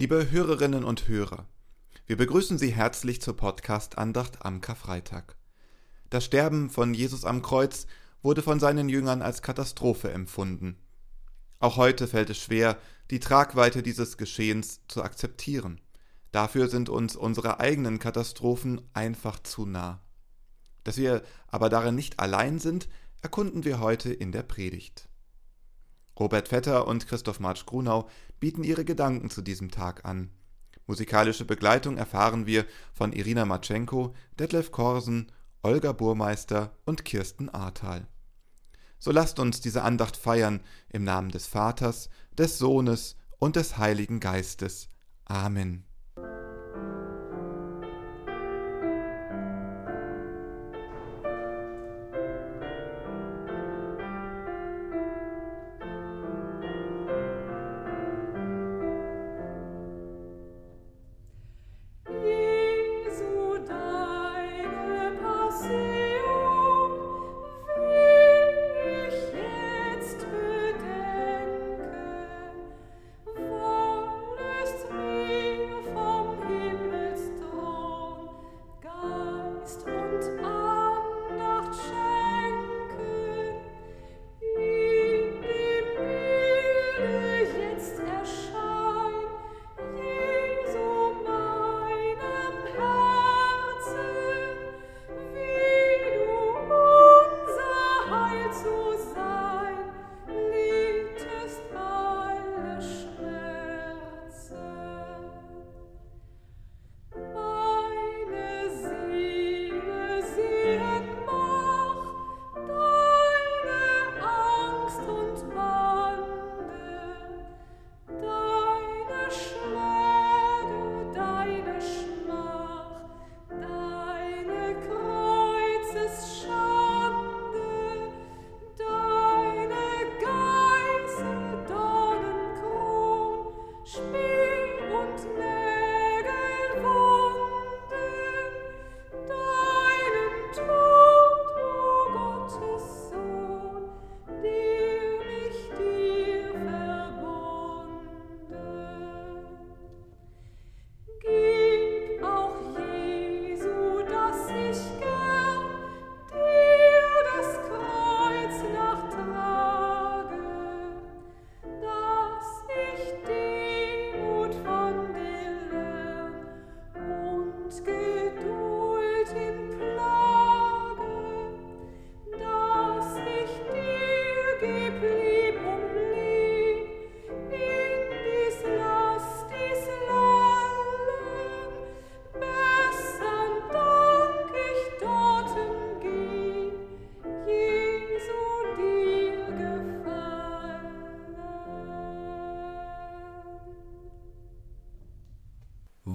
Liebe Hörerinnen und Hörer, wir begrüßen Sie herzlich zur Podcast-Andacht am Karfreitag. Das Sterben von Jesus am Kreuz wurde von seinen Jüngern als Katastrophe empfunden. Auch heute fällt es schwer, die Tragweite dieses Geschehens zu akzeptieren. Dafür sind uns unsere eigenen Katastrophen einfach zu nah. Dass wir aber darin nicht allein sind, erkunden wir heute in der Predigt. Robert Vetter und Christoph Marsch Grunau bieten ihre Gedanken zu diesem Tag an. Musikalische Begleitung erfahren wir von Irina Matschenko, Detlef Korsen, Olga Burmeister und Kirsten Ahrtal. So lasst uns diese Andacht feiern im Namen des Vaters, des Sohnes und des Heiligen Geistes. Amen.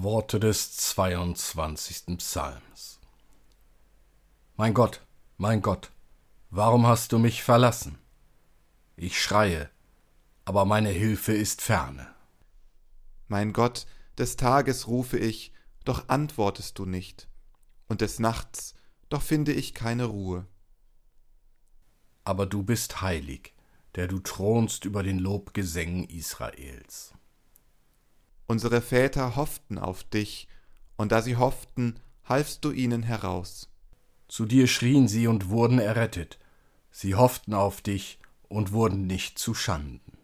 Worte des 22. Psalms. Mein Gott, mein Gott, warum hast du mich verlassen? Ich schreie, aber meine Hilfe ist ferne. Mein Gott, des Tages rufe ich, doch antwortest du nicht, und des Nachts, doch finde ich keine Ruhe. Aber du bist heilig, der du thronst über den Lobgesängen Israels. Unsere Väter hofften auf dich, und da sie hofften, halfst du ihnen heraus. Zu dir schrien sie und wurden errettet. Sie hofften auf dich und wurden nicht zu Schanden.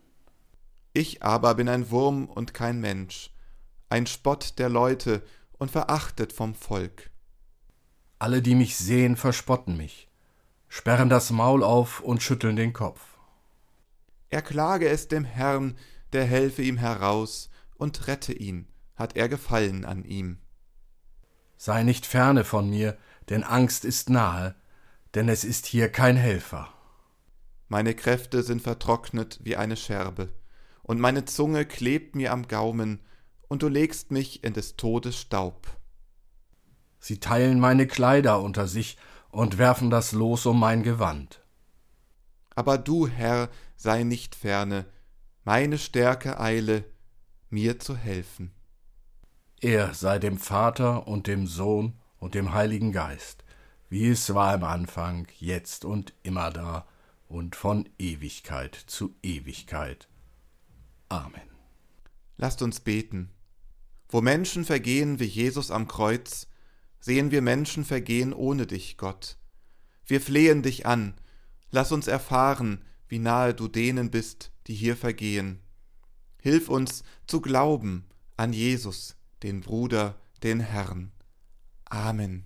Ich aber bin ein Wurm und kein Mensch, ein Spott der Leute und verachtet vom Volk. Alle, die mich sehen, verspotten mich, sperren das Maul auf und schütteln den Kopf. Erklage es dem Herrn, der helfe ihm heraus, und rette ihn, hat er Gefallen an ihm. Sei nicht ferne von mir, denn Angst ist nahe, denn es ist hier kein Helfer. Meine Kräfte sind vertrocknet wie eine Scherbe, und meine Zunge klebt mir am Gaumen, und du legst mich in des Todes Staub. Sie teilen meine Kleider unter sich und werfen das Los um mein Gewand. Aber du, Herr, sei nicht ferne, meine Stärke eile, mir zu helfen. Er sei dem Vater und dem Sohn und dem Heiligen Geist, wie es war im Anfang, jetzt und immer da und von Ewigkeit zu Ewigkeit. Amen. Lasst uns beten. Wo Menschen vergehen wie Jesus am Kreuz, sehen wir Menschen vergehen ohne dich, Gott. Wir flehen dich an, lass uns erfahren, wie nahe du denen bist, die hier vergehen. Hilf uns zu glauben an Jesus, den Bruder, den Herrn. Amen.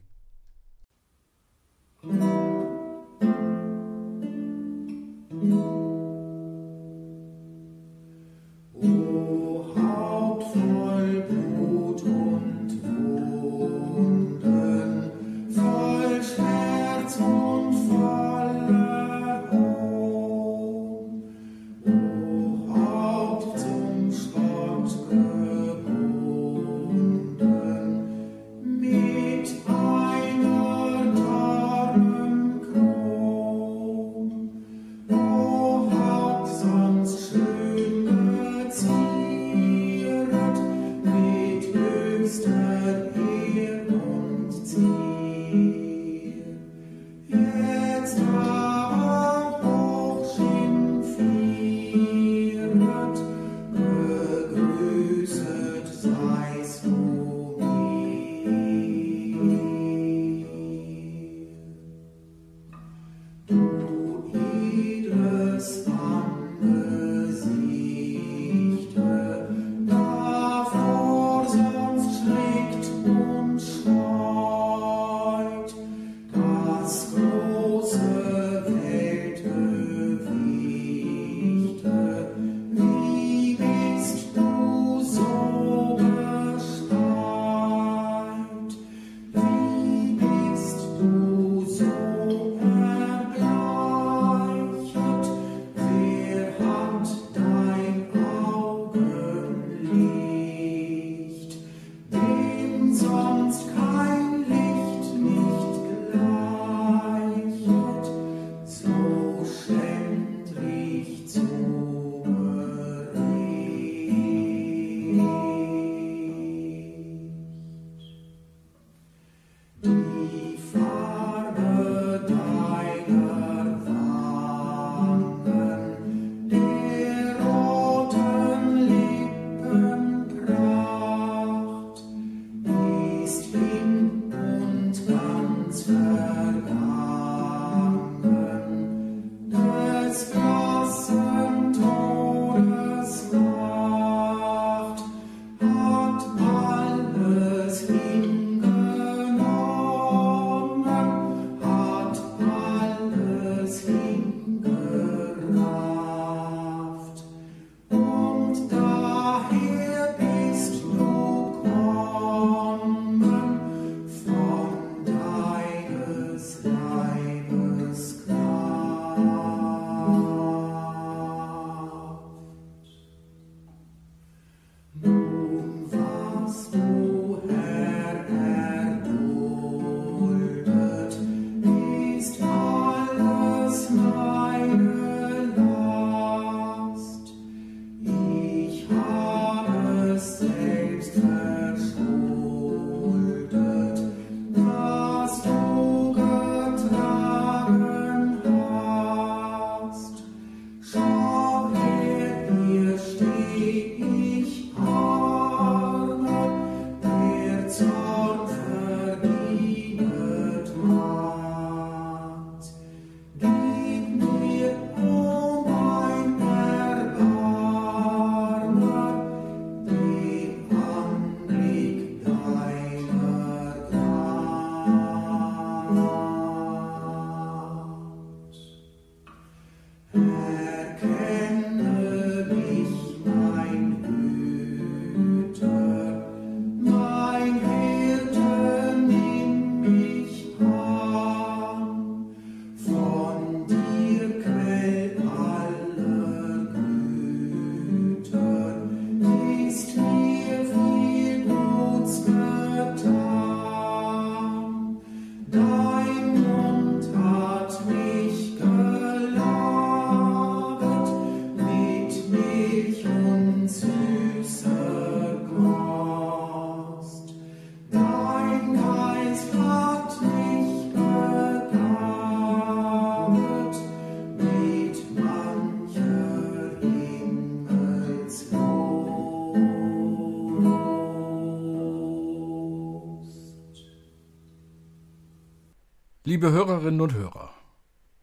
Liebe Hörerinnen und Hörer,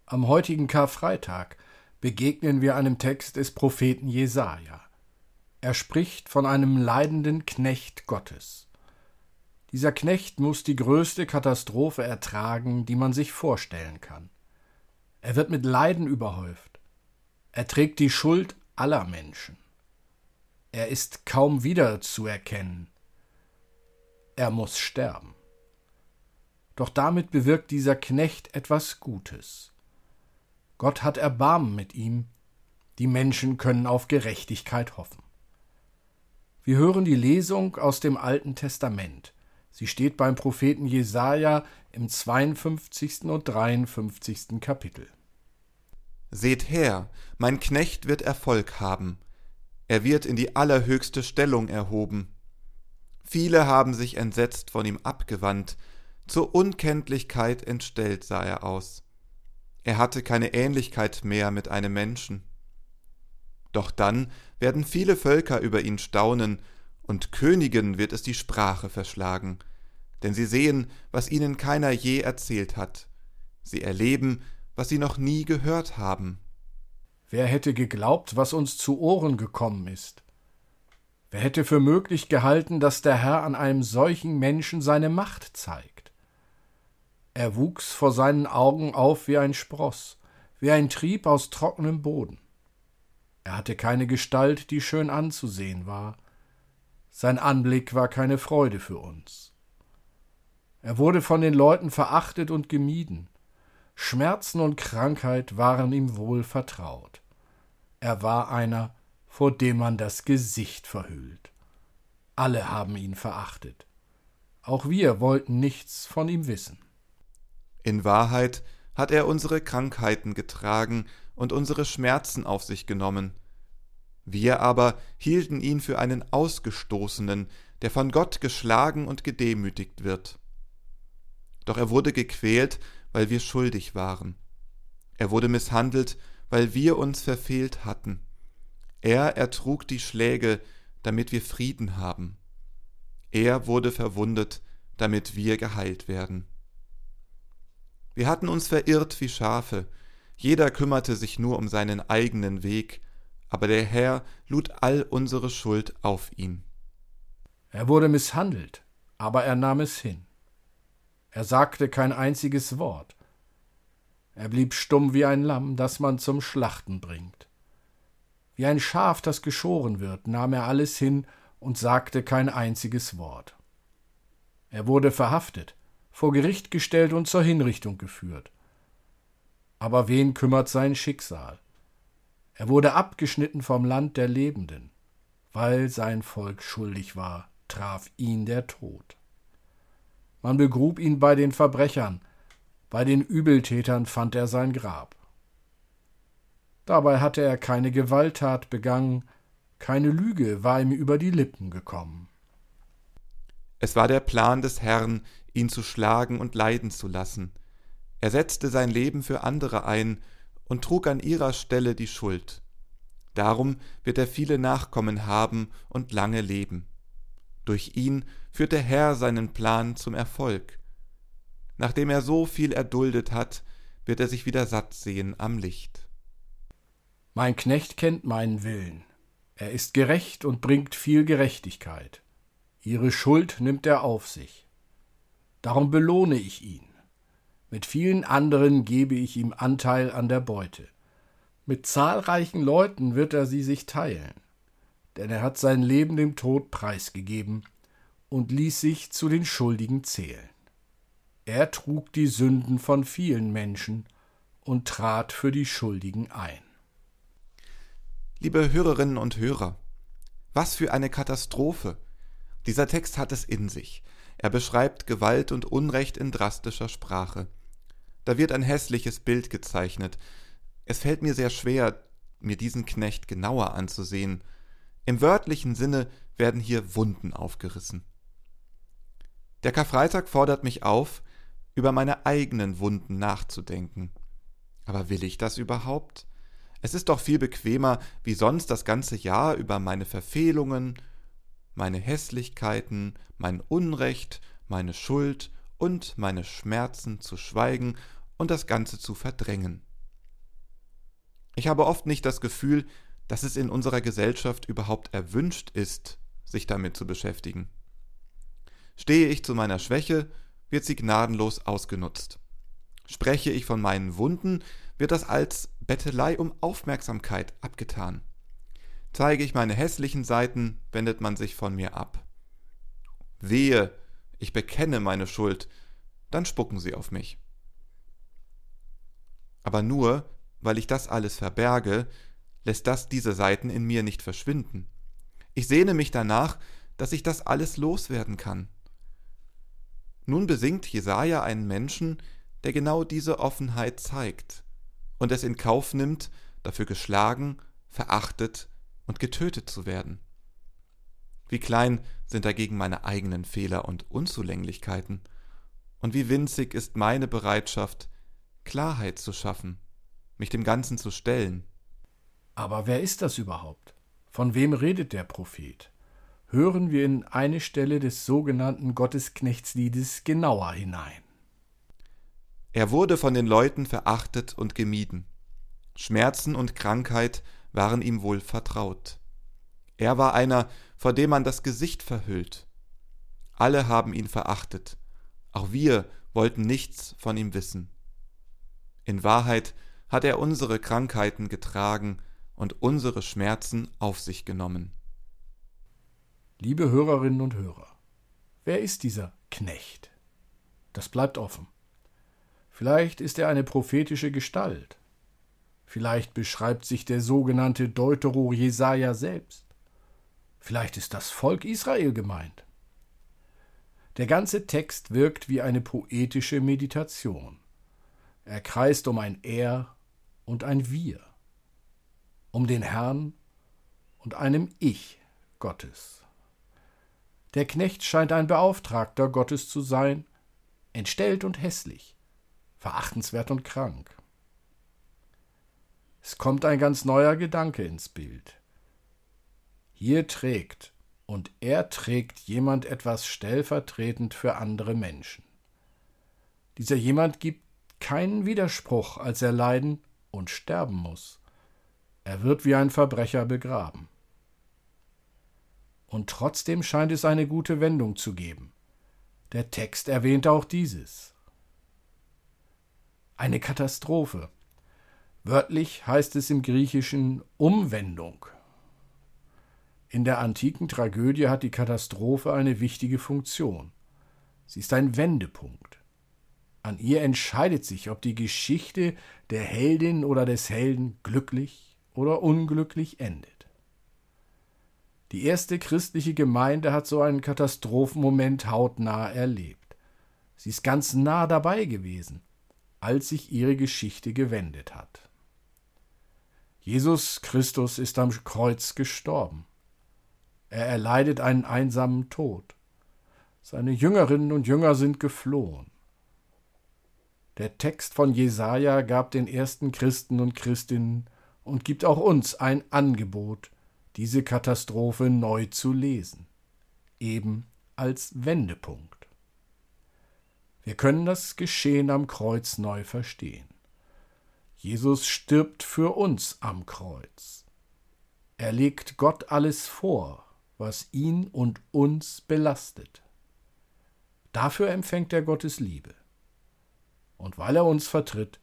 am heutigen Karfreitag begegnen wir einem Text des Propheten Jesaja. Er spricht von einem leidenden Knecht Gottes. Dieser Knecht muss die größte Katastrophe ertragen, die man sich vorstellen kann. Er wird mit Leiden überhäuft. Er trägt die Schuld aller Menschen. Er ist kaum wiederzuerkennen. Er muss sterben. Doch damit bewirkt dieser Knecht etwas Gutes. Gott hat Erbarmen mit ihm, die Menschen können auf Gerechtigkeit hoffen. Wir hören die Lesung aus dem Alten Testament. Sie steht beim Propheten Jesaja im 52. und 53. Kapitel. Seht her, mein Knecht wird Erfolg haben. Er wird in die allerhöchste Stellung erhoben. Viele haben sich entsetzt von ihm abgewandt, zur Unkenntlichkeit entstellt sah er aus. Er hatte keine Ähnlichkeit mehr mit einem Menschen. Doch dann werden viele Völker über ihn staunen, und Königen wird es die Sprache verschlagen, denn sie sehen, was ihnen keiner je erzählt hat. Sie erleben, was sie noch nie gehört haben. Wer hätte geglaubt, was uns zu Ohren gekommen ist? Wer hätte für möglich gehalten, dass der Herr an einem solchen Menschen seine Macht zeigt? Er wuchs vor seinen Augen auf wie ein Spross, wie ein Trieb aus trockenem Boden. Er hatte keine Gestalt, die schön anzusehen war. Sein Anblick war keine Freude für uns. Er wurde von den Leuten verachtet und gemieden. Schmerzen und Krankheit waren ihm wohl vertraut. Er war einer, vor dem man das Gesicht verhüllt. Alle haben ihn verachtet. Auch wir wollten nichts von ihm wissen. In Wahrheit hat er unsere Krankheiten getragen und unsere Schmerzen auf sich genommen. Wir aber hielten ihn für einen Ausgestoßenen, der von Gott geschlagen und gedemütigt wird. Doch er wurde gequält, weil wir schuldig waren. Er wurde misshandelt, weil wir uns verfehlt hatten. Er ertrug die Schläge, damit wir Frieden haben. Er wurde verwundet, damit wir geheilt werden. Wir hatten uns verirrt wie Schafe, jeder kümmerte sich nur um seinen eigenen Weg, aber der Herr lud all unsere Schuld auf ihn. Er wurde misshandelt, aber er nahm es hin. Er sagte kein einziges Wort. Er blieb stumm wie ein Lamm, das man zum Schlachten bringt. Wie ein Schaf, das geschoren wird, nahm er alles hin und sagte kein einziges Wort. Er wurde verhaftet, vor Gericht gestellt und zur Hinrichtung geführt. Aber wen kümmert sein Schicksal? Er wurde abgeschnitten vom Land der Lebenden. Weil sein Volk schuldig war, traf ihn der Tod. Man begrub ihn bei den Verbrechern, bei den Übeltätern fand er sein Grab. Dabei hatte er keine Gewalttat begangen, keine Lüge war ihm über die Lippen gekommen. Es war der Plan des Herrn, ihn zu schlagen und leiden zu lassen. Er setzte sein Leben für andere ein und trug an ihrer Stelle die Schuld. Darum wird er viele Nachkommen haben und lange leben. Durch ihn führt der Herr seinen Plan zum Erfolg. Nachdem er so viel erduldet hat, wird er sich wieder satt sehen am Licht. Mein Knecht kennt meinen Willen. Er ist gerecht und bringt viel Gerechtigkeit. Ihre Schuld nimmt er auf sich. Darum belohne ich ihn. Mit vielen anderen gebe ich ihm Anteil an der Beute. Mit zahlreichen Leuten wird er sie sich teilen, denn er hat sein Leben dem Tod preisgegeben und ließ sich zu den Schuldigen zählen. Er trug die Sünden von vielen Menschen und trat für die Schuldigen ein. Liebe Hörerinnen und Hörer, was für eine Katastrophe! Dieser Text hat es in sich. Er beschreibt Gewalt und Unrecht in drastischer Sprache. Da wird ein hässliches Bild gezeichnet. Es fällt mir sehr schwer, mir diesen Knecht genauer anzusehen. Im wörtlichen Sinne werden hier Wunden aufgerissen. Der Karfreitag fordert mich auf, über meine eigenen Wunden nachzudenken. Aber will ich das überhaupt? Es ist doch viel bequemer, wie sonst das ganze Jahr über meine Verfehlungen, meine Hässlichkeiten, mein Unrecht, meine Schuld und meine Schmerzen zu schweigen und das Ganze zu verdrängen. Ich habe oft nicht das Gefühl, dass es in unserer Gesellschaft überhaupt erwünscht ist, sich damit zu beschäftigen. Stehe ich zu meiner Schwäche, wird sie gnadenlos ausgenutzt. Spreche ich von meinen Wunden, wird das als Bettelei um Aufmerksamkeit abgetan. Zeige ich meine hässlichen Seiten, wendet man sich von mir ab. Wehe, ich bekenne meine Schuld, dann spucken sie auf mich. Aber nur, weil ich das alles verberge, lässt das diese Seiten in mir nicht verschwinden. Ich sehne mich danach, dass ich das alles loswerden kann. Nun besingt Jesaja einen Menschen, der genau diese Offenheit zeigt und es in Kauf nimmt, dafür geschlagen, verachtet und getötet zu werden. Wie klein sind dagegen meine eigenen Fehler und Unzulänglichkeiten, und wie winzig ist meine Bereitschaft, Klarheit zu schaffen, mich dem Ganzen zu stellen. Aber wer ist das überhaupt? Von wem redet der Prophet? Hören wir in eine Stelle des sogenannten Gottesknechtsliedes genauer hinein. Er wurde von den Leuten verachtet und gemieden. Schmerzen und Krankheit waren ihm wohl vertraut. Er war einer, vor dem man das Gesicht verhüllt. Alle haben ihn verachtet. Auch wir wollten nichts von ihm wissen. In Wahrheit hat er unsere Krankheiten getragen und unsere Schmerzen auf sich genommen. Liebe Hörerinnen und Hörer, wer ist dieser Knecht? Das bleibt offen. Vielleicht ist er eine prophetische Gestalt. Vielleicht beschreibt sich der sogenannte Deutero Jesaja selbst. Vielleicht ist das Volk Israel gemeint. Der ganze Text wirkt wie eine poetische Meditation. Er kreist um ein Er und ein Wir, um den Herrn und einem Ich Gottes. Der Knecht scheint ein Beauftragter Gottes zu sein, entstellt und hässlich, verachtenswert und krank. Es kommt ein ganz neuer Gedanke ins Bild. Hier trägt und er trägt jemand etwas stellvertretend für andere Menschen. Dieser jemand gibt keinen Widerspruch, als er leiden und sterben muss. Er wird wie ein Verbrecher begraben. Und trotzdem scheint es eine gute Wendung zu geben. Der Text erwähnt auch dieses eine Katastrophe. Wörtlich heißt es im Griechischen Umwendung. In der antiken Tragödie hat die Katastrophe eine wichtige Funktion. Sie ist ein Wendepunkt. An ihr entscheidet sich, ob die Geschichte der Heldin oder des Helden glücklich oder unglücklich endet. Die erste christliche Gemeinde hat so einen Katastrophenmoment hautnah erlebt. Sie ist ganz nah dabei gewesen als sich ihre Geschichte gewendet hat. Jesus Christus ist am Kreuz gestorben. Er erleidet einen einsamen Tod. Seine Jüngerinnen und Jünger sind geflohen. Der Text von Jesaja gab den ersten Christen und Christinnen und gibt auch uns ein Angebot, diese Katastrophe neu zu lesen, eben als Wendepunkt. Wir können das Geschehen am Kreuz neu verstehen. Jesus stirbt für uns am Kreuz. Er legt Gott alles vor, was ihn und uns belastet. Dafür empfängt er Gottes Liebe. Und weil er uns vertritt,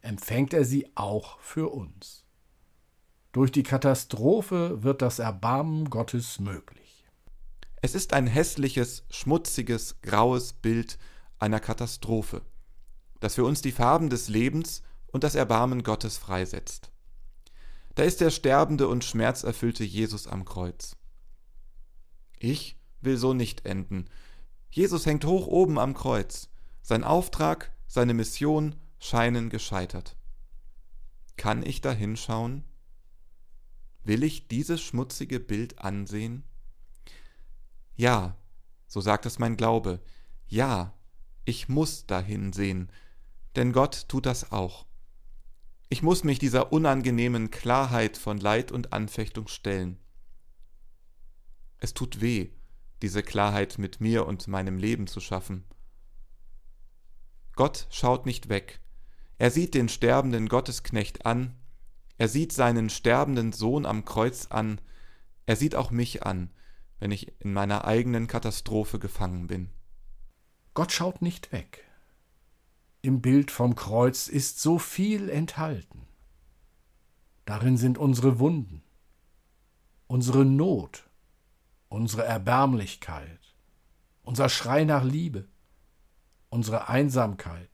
empfängt er sie auch für uns. Durch die Katastrophe wird das Erbarmen Gottes möglich. Es ist ein hässliches, schmutziges, graues Bild einer Katastrophe, das für uns die Farben des Lebens und das Erbarmen Gottes freisetzt. Da ist der sterbende und schmerzerfüllte Jesus am Kreuz. Ich will so nicht enden. Jesus hängt hoch oben am Kreuz. Sein Auftrag, seine Mission scheinen gescheitert. Kann ich da hinschauen? Will ich dieses schmutzige Bild ansehen? Ja, so sagt es mein Glaube. Ja, ich muss dahin sehen, denn Gott tut das auch. Ich muss mich dieser unangenehmen Klarheit von Leid und Anfechtung stellen. Es tut weh, diese Klarheit mit mir und meinem Leben zu schaffen. Gott schaut nicht weg. Er sieht den sterbenden Gottesknecht an, er sieht seinen sterbenden Sohn am Kreuz an, er sieht auch mich an, wenn ich in meiner eigenen Katastrophe gefangen bin. Gott schaut nicht weg. Im Bild vom Kreuz ist so viel enthalten. Darin sind unsere Wunden, unsere Not, unsere Erbärmlichkeit, unser Schrei nach Liebe, unsere Einsamkeit,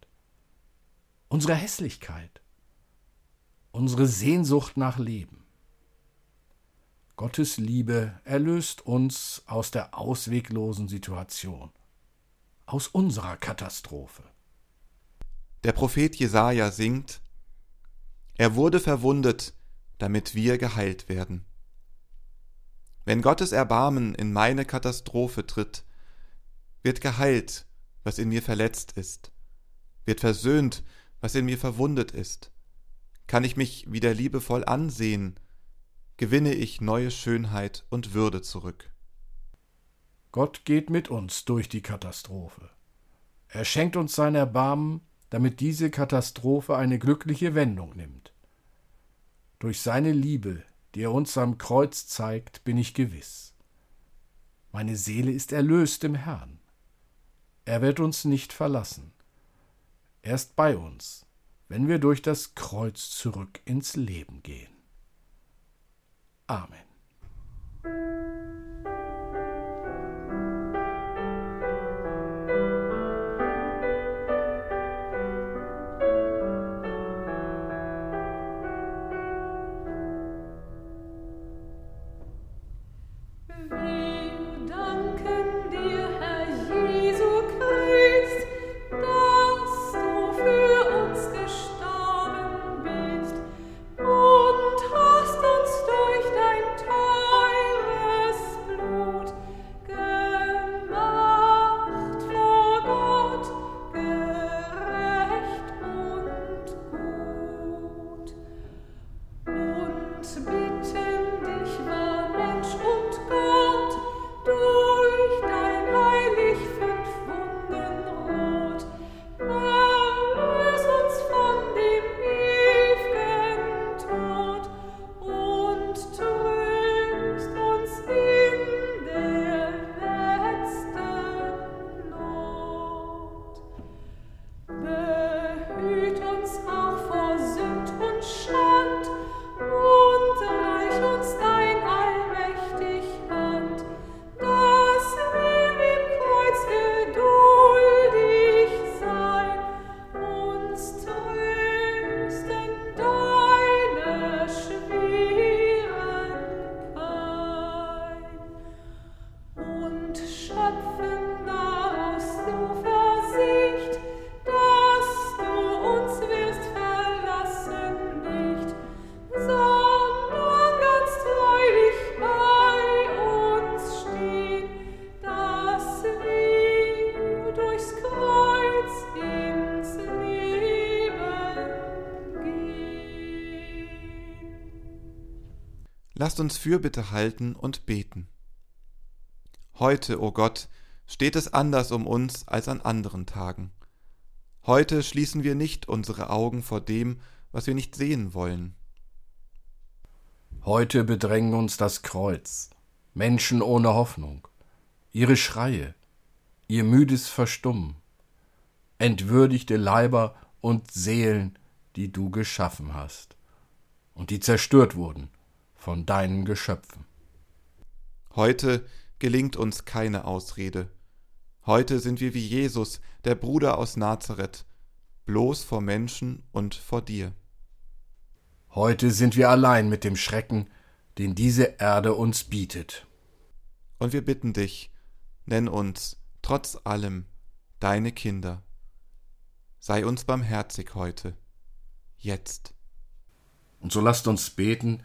unsere Hässlichkeit, unsere Sehnsucht nach Leben. Gottes Liebe erlöst uns aus der ausweglosen Situation, aus unserer Katastrophe. Der Prophet Jesaja singt: Er wurde verwundet, damit wir geheilt werden. Wenn Gottes Erbarmen in meine Katastrophe tritt, wird geheilt, was in mir verletzt ist, wird versöhnt, was in mir verwundet ist. Kann ich mich wieder liebevoll ansehen, gewinne ich neue Schönheit und Würde zurück. Gott geht mit uns durch die Katastrophe. Er schenkt uns sein Erbarmen, damit diese Katastrophe eine glückliche Wendung nimmt. Durch seine Liebe, die er uns am Kreuz zeigt, bin ich gewiss. Meine Seele ist erlöst im Herrn. Er wird uns nicht verlassen. Er ist bei uns, wenn wir durch das Kreuz zurück ins Leben gehen. Amen. Lasst uns Fürbitte halten und beten. Heute, o oh Gott, steht es anders um uns als an anderen Tagen. Heute schließen wir nicht unsere Augen vor dem, was wir nicht sehen wollen. Heute bedrängen uns das Kreuz, Menschen ohne Hoffnung, ihre Schreie, ihr müdes Verstummen, entwürdigte Leiber und Seelen, die du geschaffen hast und die zerstört wurden von deinen Geschöpfen. Heute gelingt uns keine Ausrede. Heute sind wir wie Jesus, der Bruder aus Nazareth, bloß vor Menschen und vor dir. Heute sind wir allein mit dem Schrecken, den diese Erde uns bietet. Und wir bitten dich, nenn uns, trotz allem, deine Kinder. Sei uns barmherzig heute, jetzt. Und so lasst uns beten,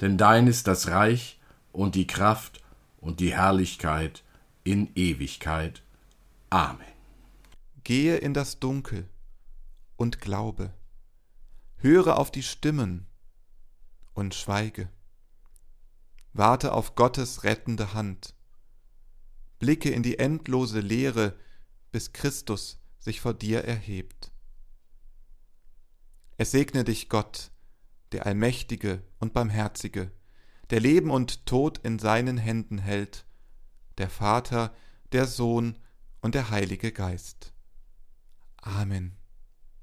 Denn dein ist das Reich und die Kraft und die Herrlichkeit in Ewigkeit. Amen. Gehe in das Dunkel und glaube, höre auf die Stimmen und schweige. Warte auf Gottes rettende Hand. Blicke in die endlose Leere, bis Christus sich vor dir erhebt. Es segne dich Gott, der Allmächtige und Barmherzige, der Leben und Tod in seinen Händen hält, der Vater, der Sohn und der Heilige Geist. Amen.